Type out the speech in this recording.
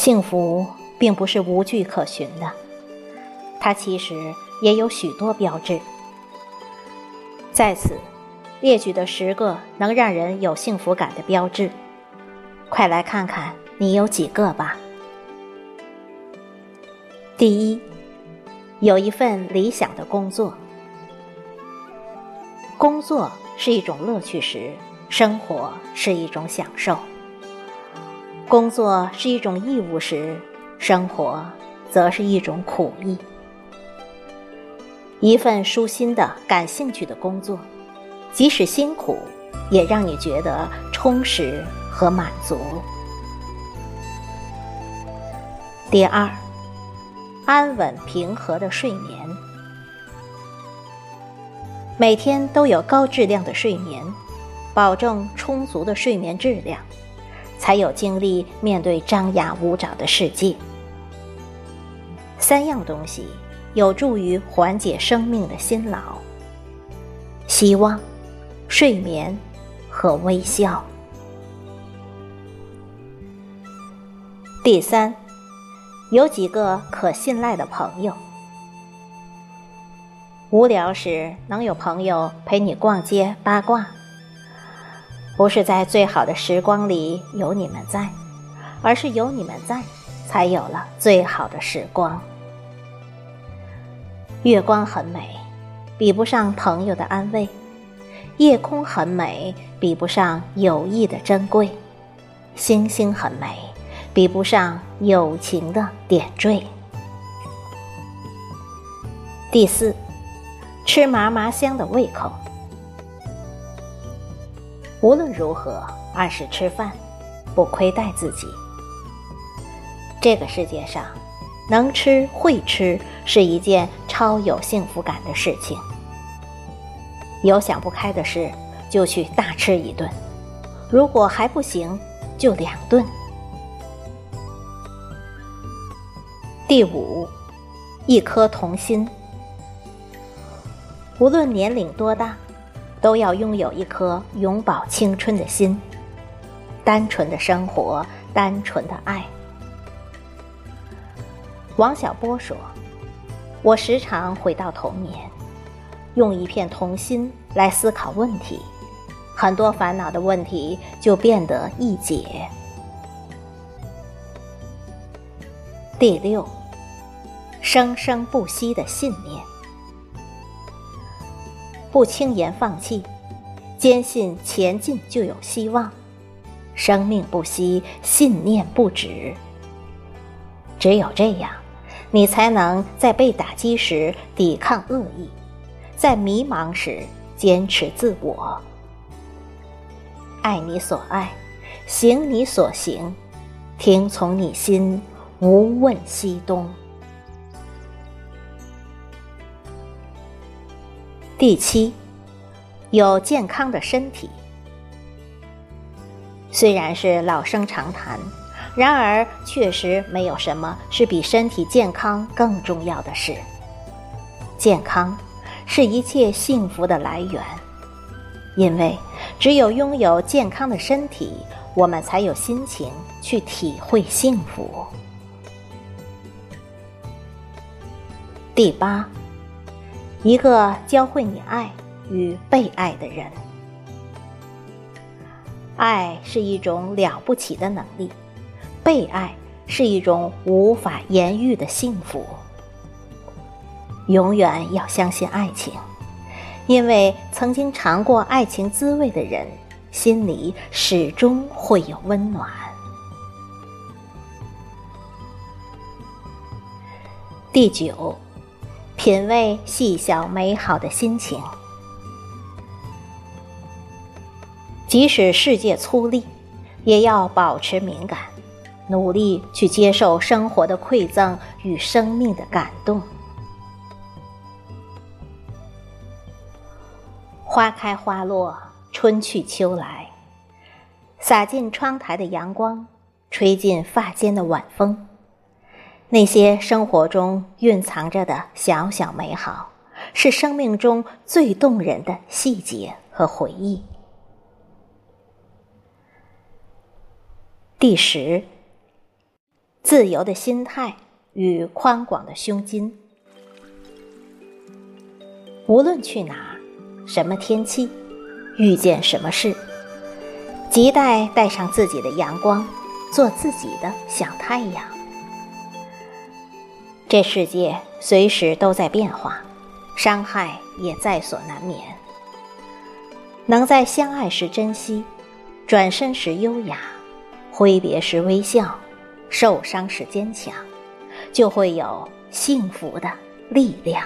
幸福并不是无据可循的，它其实也有许多标志。在此列举的十个能让人有幸福感的标志，快来看看你有几个吧。第一，有一份理想的工作。工作是一种乐趣时，生活是一种享受；工作是一种义务时，生活则是一种苦役。一份舒心的、感兴趣的工作，即使辛苦，也让你觉得充实和满足。第二，安稳平和的睡眠。每天都有高质量的睡眠，保证充足的睡眠质量，才有精力面对张牙舞爪的世界。三样东西有助于缓解生命的辛劳：希望、睡眠和微笑。第三，有几个可信赖的朋友。无聊时能有朋友陪你逛街八卦，不是在最好的时光里有你们在，而是有你们在，才有了最好的时光。月光很美，比不上朋友的安慰；夜空很美，比不上友谊的珍贵；星星很美，比不上友情的点缀。第四。吃麻麻香的胃口。无论如何，按时吃饭，不亏待自己。这个世界上，能吃会吃是一件超有幸福感的事情。有想不开的事，就去大吃一顿；如果还不行，就两顿。第五，一颗童心。无论年龄多大，都要拥有一颗永葆青春的心。单纯的生活，单纯的爱。王小波说：“我时常回到童年，用一片童心来思考问题，很多烦恼的问题就变得易解。”第六，生生不息的信念。不轻言放弃，坚信前进就有希望。生命不息，信念不止。只有这样，你才能在被打击时抵抗恶意，在迷茫时坚持自我。爱你所爱，行你所行，听从你心，无问西东。第七，有健康的身体。虽然是老生常谈，然而确实没有什么是比身体健康更重要的事。健康是一切幸福的来源，因为只有拥有健康的身体，我们才有心情去体会幸福。第八。一个教会你爱与被爱的人，爱是一种了不起的能力，被爱是一种无法言喻的幸福。永远要相信爱情，因为曾经尝过爱情滋味的人，心里始终会有温暖。第九。品味细小美好的心情，即使世界粗粝，也要保持敏感，努力去接受生活的馈赠与生命的感动。花开花落，春去秋来，洒进窗台的阳光，吹进发间的晚风。那些生活中蕴藏着的小小美好，是生命中最动人的细节和回忆。第十，自由的心态与宽广的胸襟。无论去哪，什么天气，遇见什么事，亟待带上自己的阳光，做自己的小太阳。这世界随时都在变化，伤害也在所难免。能在相爱时珍惜，转身时优雅，挥别时微笑，受伤时坚强，就会有幸福的力量。